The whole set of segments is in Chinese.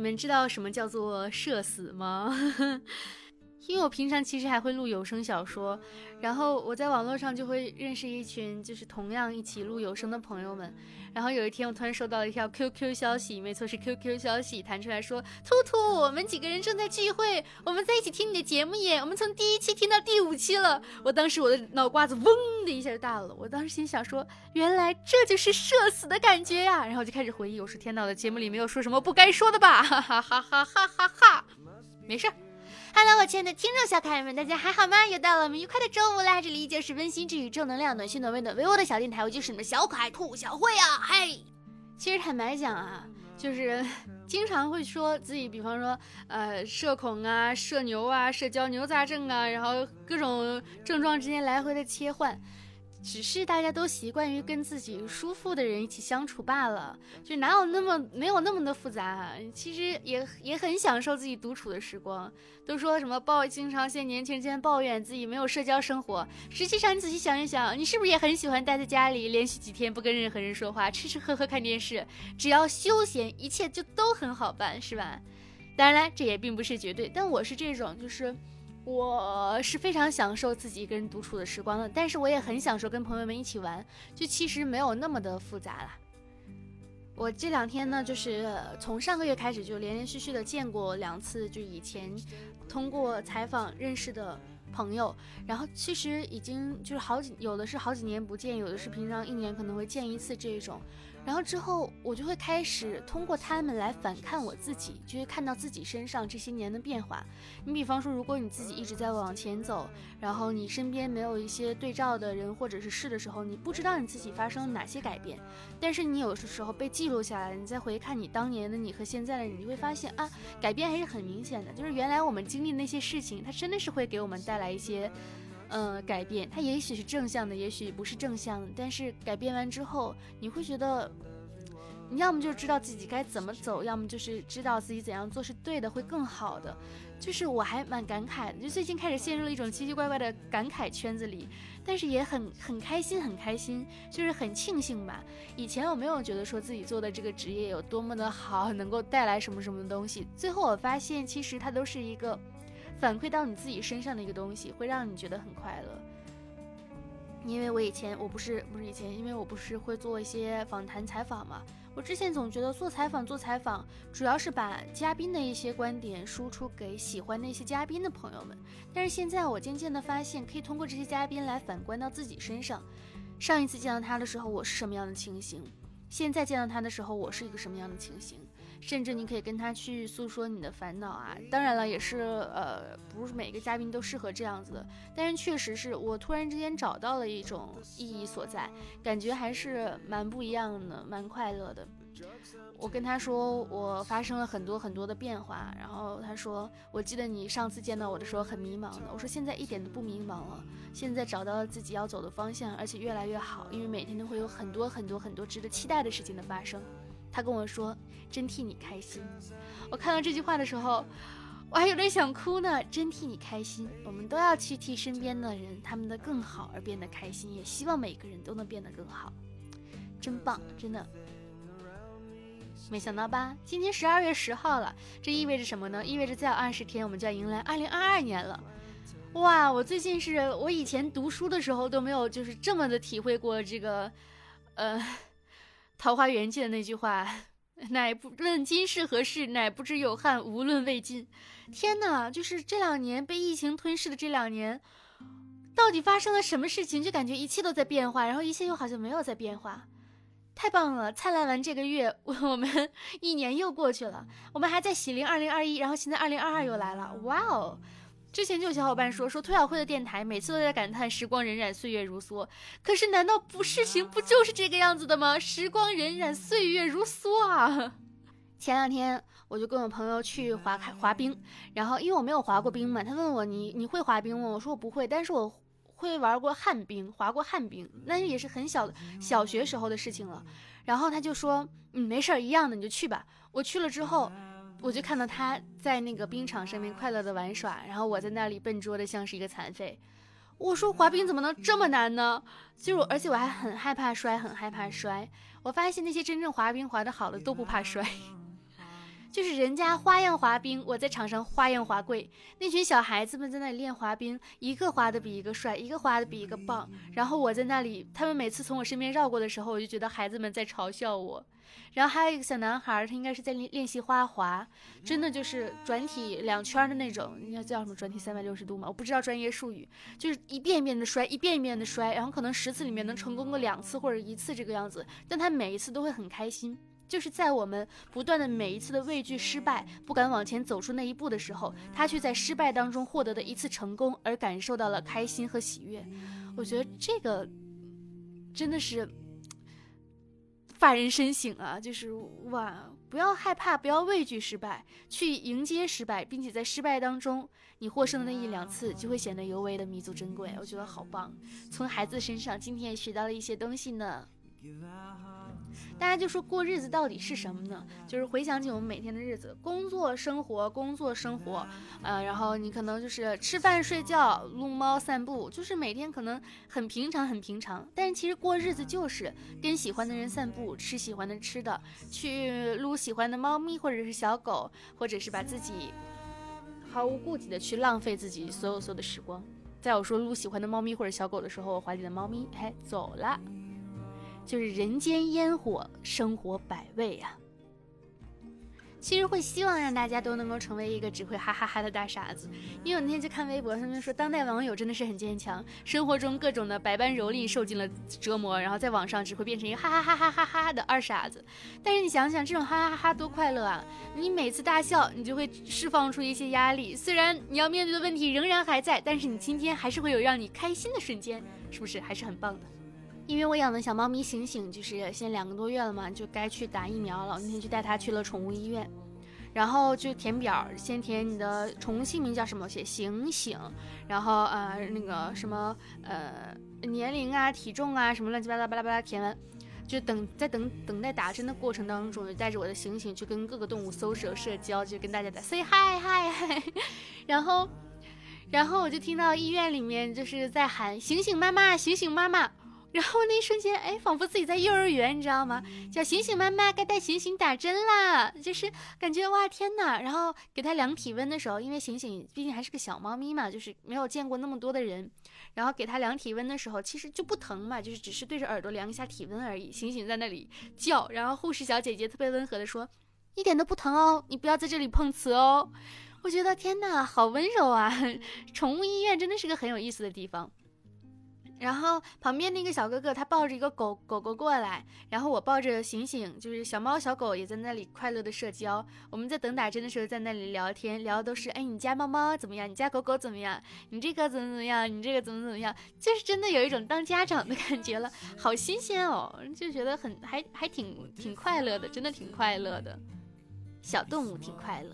你们知道什么叫做社死吗？因为我平常其实还会录有声小说，然后我在网络上就会认识一群就是同样一起录有声的朋友们。然后有一天我突然收到了一条 QQ 消息，没错是 QQ 消息，弹出来说：“兔兔，我们几个人正在聚会，我们在一起听你的节目耶，我们从第一期听到第五期了。”我当时我的脑瓜子嗡的一下就大了，我当时心想说：“原来这就是社死的感觉呀！”然后就开始回忆，我说：“天呐，我的节目里没有说什么不该说的吧？”哈哈哈哈哈哈哈，没事。Hello，我亲爱的听众小可爱们，大家还好吗？又到了我们愉快的周五啦！这里依旧是温馨治愈、正能量、暖心暖胃暖胃窝的小电台，我就是你们小可爱兔小慧啊！嘿，其实坦白讲啊，就是经常会说自己，比方说呃社恐啊、社牛啊、社交牛杂症啊，然后各种症状之间来回的切换。只是大家都习惯于跟自己舒服的人一起相处罢了，就哪有那么没有那么的复杂？其实也也很享受自己独处的时光。都说什么抱，经常现年轻人间抱怨自己没有社交生活，实际上你仔细想一想，你是不是也很喜欢待在家里，连续几天不跟任何人说话，吃吃喝喝看电视，只要休闲，一切就都很好办，是吧？当然了，这也并不是绝对，但我是这种，就是。我是非常享受自己一个人独处的时光的，但是我也很享受跟朋友们一起玩，就其实没有那么的复杂了。我这两天呢，就是从上个月开始就连连续续的见过两次，就以前通过采访认识的朋友，然后其实已经就是好几，有的是好几年不见，有的是平常一年可能会见一次这种。然后之后，我就会开始通过他们来反看我自己，就会看到自己身上这些年的变化。你比方说，如果你自己一直在往前走，然后你身边没有一些对照的人或者是事的时候，你不知道你自己发生了哪些改变。但是你有的时候被记录下来，你再回看你当年的你和现在的你，你会发现啊，改变还是很明显的。就是原来我们经历那些事情，它真的是会给我们带来一些。嗯，改变它也许是正向的，也许不是正向的。但是改变完之后，你会觉得，你要么就知道自己该怎么走，要么就是知道自己怎样做是对的，会更好的。就是我还蛮感慨的，就最近开始陷入了一种奇奇怪怪的感慨圈子里，但是也很很开心，很开心，就是很庆幸吧。以前我没有觉得说自己做的这个职业有多么的好，能够带来什么什么东西。最后我发现，其实它都是一个。反馈到你自己身上的一个东西，会让你觉得很快乐。因为我以前我不是不是以前，因为我不是会做一些访谈采访嘛。我之前总觉得做采访做采访，主要是把嘉宾的一些观点输出给喜欢那些嘉宾的朋友们。但是现在我渐渐的发现，可以通过这些嘉宾来反观到自己身上。上一次见到他的时候，我是什么样的情形？现在见到他的时候，我是一个什么样的情形？甚至你可以跟他去诉说你的烦恼啊，当然了，也是呃，不是每个嘉宾都适合这样子的，但是确实是我突然之间找到了一种意义所在，感觉还是蛮不一样的，蛮快乐的。我跟他说我发生了很多很多的变化，然后他说我记得你上次见到我的时候很迷茫的，我说现在一点都不迷茫了，现在找到了自己要走的方向，而且越来越好，因为每天都会有很多很多很多值得期待的事情的发生。他跟我说：“真替你开心。”我看到这句话的时候，我还有点想哭呢。真替你开心，我们都要去替身边的人他们的更好而变得开心，也希望每个人都能变得更好。真棒，真的。没想到吧？今天十二月十号了，这意味着什么呢？意味着再有二十天，我们就要迎来二零二二年了。哇！我最近是我以前读书的时候都没有就是这么的体会过这个，呃。《桃花源记》的那句话，乃不论今世何事，乃不知有汉无论魏晋。天哪，就是这两年被疫情吞噬的这两年，到底发生了什么事情？就感觉一切都在变化，然后一切又好像没有在变化。太棒了！灿烂完这个月，我们一年又过去了，我们还在喜临二零二一，然后现在二零二二又来了。哇哦！之前就有小伙伴说说兔小慧的电台，每次都在感叹时光荏苒，岁月如梭。可是难道不事情不就是这个样子的吗？时光荏苒，岁月如梭啊！前两天我就跟我朋友去滑开滑冰，然后因为我没有滑过冰嘛，他问我你你会滑冰吗？我说我不会，但是我会玩过旱冰，滑过旱冰，那也是很小的小学时候的事情了。然后他就说嗯没事儿一样的，你就去吧。我去了之后。我就看到他在那个冰场上面快乐的玩耍，然后我在那里笨拙的像是一个残废。我说滑冰怎么能这么难呢？就而且我还很害怕摔，很害怕摔。我发现那些真正滑冰滑得好的都不怕摔。就是人家花样滑冰，我在场上花样滑跪。那群小孩子们在那里练滑冰，一个滑的比一个帅，一个滑的比一个棒。然后我在那里，他们每次从我身边绕过的时候，我就觉得孩子们在嘲笑我。然后还有一个小男孩，他应该是在练练习花滑，真的就是转体两圈的那种，应该叫什么转体三百六十度嘛？我不知道专业术语，就是一遍一遍的摔，一遍一遍的摔，然后可能十次里面能成功个两次或者一次这个样子，但他每一次都会很开心。就是在我们不断的每一次的畏惧失败，不敢往前走出那一步的时候，他却在失败当中获得的一次成功而感受到了开心和喜悦。我觉得这个真的是发人深省啊！就是哇，不要害怕，不要畏惧失败，去迎接失败，并且在失败当中你获胜的那一两次，就会显得尤为的弥足珍贵。我觉得好棒，从孩子身上今天也学到了一些东西呢。大家就说过日子到底是什么呢？就是回想起我们每天的日子，工作生活，工作生活，呃，然后你可能就是吃饭睡觉，撸猫散步，就是每天可能很平常，很平常。但是其实过日子就是跟喜欢的人散步，吃喜欢的吃的，去撸喜欢的猫咪或者是小狗，或者是把自己毫无顾忌的去浪费自己所有所有的时光。在我说撸喜欢的猫咪或者小狗的时候，我怀里的猫咪嘿走了。就是人间烟火，生活百味呀。其实会希望让大家都能够成为一个只会哈哈哈的大傻子。因为我那天去看微博，他们说当代网友真的是很坚强，生活中各种的百般蹂躏受尽了折磨，然后在网上只会变成一个哈哈哈哈哈哈的二傻子。但是你想想，这种哈哈哈哈多快乐啊！你每次大笑，你就会释放出一些压力。虽然你要面对的问题仍然还在，但是你今天还是会有让你开心的瞬间，是不是还是很棒的？因为我养的小猫咪醒醒，就是现在两个多月了嘛，就该去打疫苗了。那天就带它去了宠物医院，然后就填表，先填你的宠物姓名叫什么，写醒醒，然后呃那个什么呃年龄啊、体重啊什么乱七八糟巴拉巴拉填完，就等在等等待打针的过程当中，就带着我的醒醒去跟各个动物搜社社交，就跟大家在 say hi hi hi，然后然后我就听到医院里面就是在喊醒醒妈妈，醒醒妈妈。然后那一瞬间，哎，仿佛自己在幼儿园，你知道吗？叫醒醒妈妈，该带醒醒打针啦！就是感觉哇，天哪！然后给他量体温的时候，因为醒醒毕竟还是个小猫咪嘛，就是没有见过那么多的人。然后给他量体温的时候，其实就不疼嘛，就是只是对着耳朵量一下体温而已。醒醒在那里叫，然后护士小姐姐特别温和的说：“一点都不疼哦，你不要在这里碰瓷哦。”我觉得天哪，好温柔啊！宠物医院真的是个很有意思的地方。然后旁边那个小哥哥他抱着一个狗狗狗过来，然后我抱着醒醒，就是小猫小狗也在那里快乐的社交。我们在等打针的时候在那里聊天，聊的都是哎你家猫猫怎么样？你家狗狗怎么样？你这个怎么怎么样？你这个怎么怎么样？就是真的有一种当家长的感觉了，好新鲜哦，就觉得很还还挺挺快乐的，真的挺快乐的，小动物挺快乐。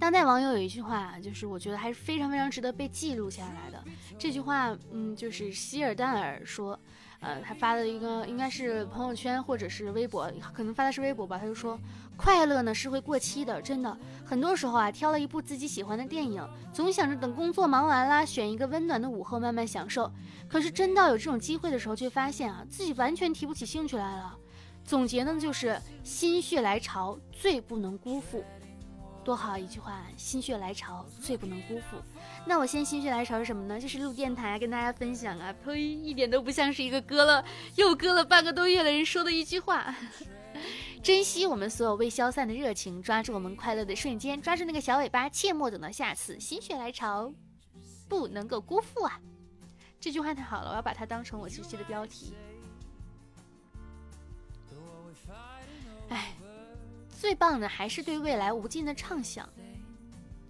当代网友有一句话，就是我觉得还是非常非常值得被记录下来的。这句话，嗯，就是希尔丹尔说，呃，他发的一个应该是朋友圈或者是微博，可能发的是微博吧。他就说，快乐呢是会过期的，真的。很多时候啊，挑了一部自己喜欢的电影，总想着等工作忙完啦，选一个温暖的午后慢慢享受。可是真到有这种机会的时候，却发现啊，自己完全提不起兴趣来了。总结呢，就是心血来潮，最不能辜负。多好一句话，心血来潮最不能辜负。那我现在心血来潮是什么呢？就是录电台跟大家分享啊。呸，一点都不像是一个割了又割了半个多月的人说的一句话。珍惜我们所有未消散的热情，抓住我们快乐的瞬间，抓住那个小尾巴，切莫等到下次。心血来潮，不能够辜负啊！这句话太好了，我要把它当成我这期的标题。哎。最棒的还是对未来无尽的畅想，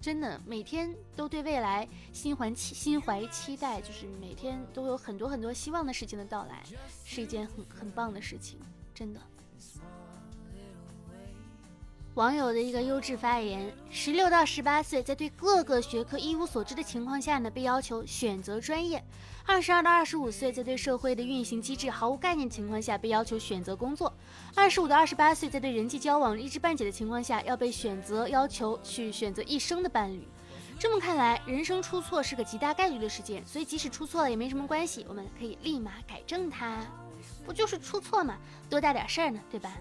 真的每天都对未来心怀期心怀期待，就是每天都有很多很多希望的事情的到来，是一件很很棒的事情，真的。网友的一个优质发言：十六到十八岁，在对各个学科一无所知的情况下呢，被要求选择专业。二十二到二十五岁，在对社会的运行机制毫无概念的情况下，被要求选择工作；二十五到二十八岁，在对人际交往一知半解的情况下，要被选择要求去选择一生的伴侣。这么看来，人生出错是个极大概率的事件，所以即使出错了也没什么关系，我们可以立马改正它。不就是出错嘛，多大点事儿呢，对吧？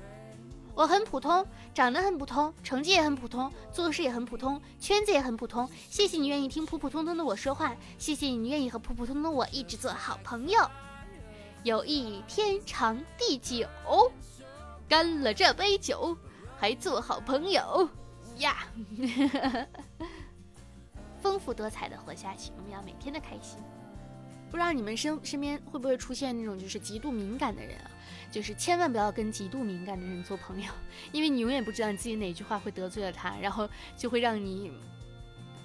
我很普通，长得很普通，成绩也很普通，做事也很普通，圈子也很普通。谢谢你愿意听普普通通的我说话，谢谢你愿意和普普通通的我一直做好朋友。友谊天长地久，干了这杯酒，还做好朋友呀！丰富多彩的活下去，我们要每天的开心。不知道你们身身边会不会出现那种就是极度敏感的人啊？就是千万不要跟极度敏感的人做朋友，因为你永远不知道你自己哪句话会得罪了他，然后就会让你，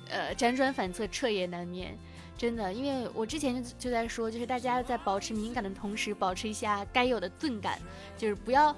呃，辗转反侧，彻夜难眠。真的，因为我之前就就在说，就是大家在保持敏感的同时，保持一下该有的钝感，就是不要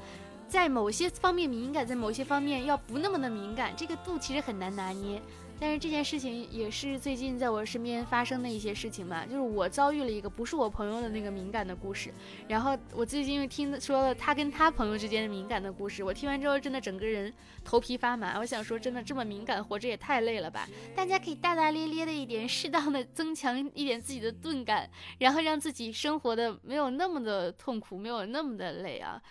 在某些方面敏感，在某些方面要不那么的敏感，这个度其实很难拿捏。但是这件事情也是最近在我身边发生的一些事情嘛，就是我遭遇了一个不是我朋友的那个敏感的故事，然后我最近又听说了他跟他朋友之间的敏感的故事，我听完之后真的整个人头皮发麻。我想说，真的这么敏感，活着也太累了吧？大家可以大大咧咧的一点，适当的增强一点自己的钝感，然后让自己生活的没有那么的痛苦，没有那么的累啊，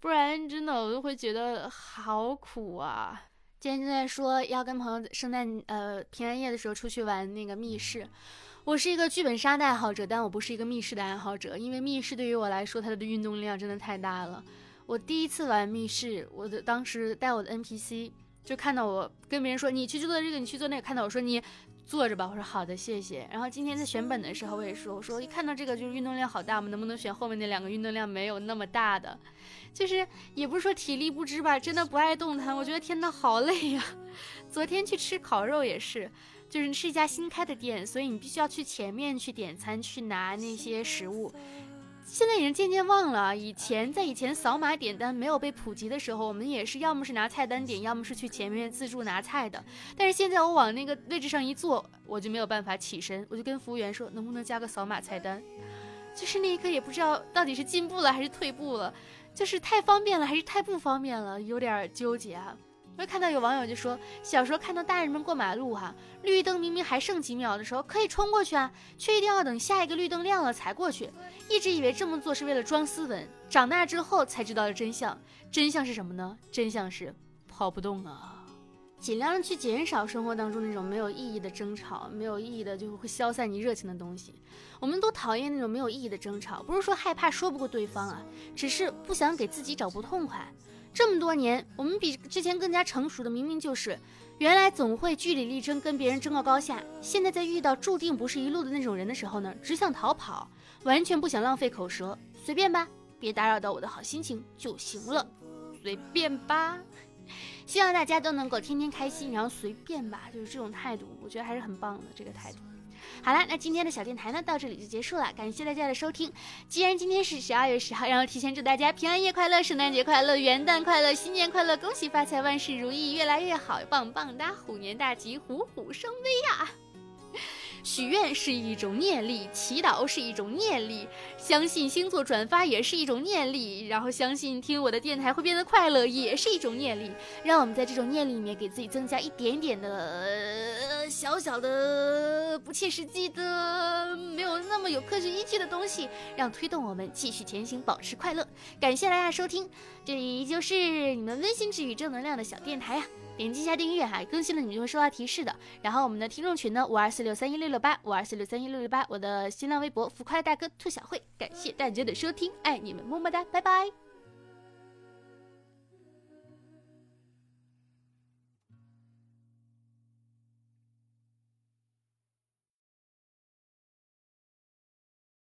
不然真的我都会觉得好苦啊。今天正在说要跟朋友圣诞呃平安夜的时候出去玩那个密室，我是一个剧本杀的爱好者，但我不是一个密室的爱好者，因为密室对于我来说它的运动量真的太大了。我第一次玩密室，我的当时带我的 NPC 就看到我跟别人说你去做这个，你去做那个，看到我说你。坐着吧，我说好的，谢谢。然后今天在选本的时候，我也说，我说一看到这个就是运动量好大，我们能不能选后面那两个运动量没有那么大的？就是也不是说体力不支吧，真的不爱动弹。我觉得天呐，好累呀！昨天去吃烤肉也是，就是是一家新开的店，所以你必须要去前面去点餐，去拿那些食物。现在已经渐渐忘了啊，以前在以前扫码点单没有被普及的时候，我们也是要么是拿菜单点，要么是去前面自助拿菜的。但是现在我往那个位置上一坐，我就没有办法起身，我就跟服务员说能不能加个扫码菜单。就是那一刻也不知道到底是进步了还是退步了，就是太方便了还是太不方便了，有点纠结啊。我看到有网友就说，小时候看到大人们过马路哈，绿灯明明还剩几秒的时候可以冲过去啊，却一定要等下一个绿灯亮了才过去，一直以为这么做是为了装斯文，长大之后才知道了真相。真相是什么呢？真相是跑不动啊！尽量的去减少生活当中那种没有意义的争吵，没有意义的就会消散你热情的东西。我们都讨厌那种没有意义的争吵，不是说害怕说不过对方啊，只是不想给自己找不痛快。这么多年，我们比之前更加成熟的，明明就是原来总会据理力争，跟别人争个高下。现在在遇到注定不是一路的那种人的时候呢，只想逃跑，完全不想浪费口舌，随便吧，别打扰到我的好心情就行了，随便吧。希望大家都能够天天开心，然后随便吧，就是这种态度，我觉得还是很棒的这个态度。好了，那今天的小电台呢，到这里就结束了。感谢大家的收听。既然今天是十二月十号，然后提前祝大家平安夜快乐、圣诞节快乐、元旦快乐、新年快乐，恭喜发财、万事如意、越来越好、棒棒哒、虎年大吉、虎虎生威呀！许愿是一种念力，祈祷是一种念力，相信星座转发也是一种念力，然后相信听我的电台会变得快乐也是一种念力。让我们在这种念力里面给自己增加一点点的小小的不切实际的、没有那么有科学依据的东西，让推动我们继续前行，保持快乐。感谢大家收听，这里就是你们温馨治愈正能量的小电台呀。点击一下订阅哈，更新了你就会收到提示的。然后我们的听众群呢，五二四六三一六六八，五二四六三一六六八。我的新浪微博浮夸大哥兔小慧，感谢大家的收听，爱你们，么么哒，拜拜。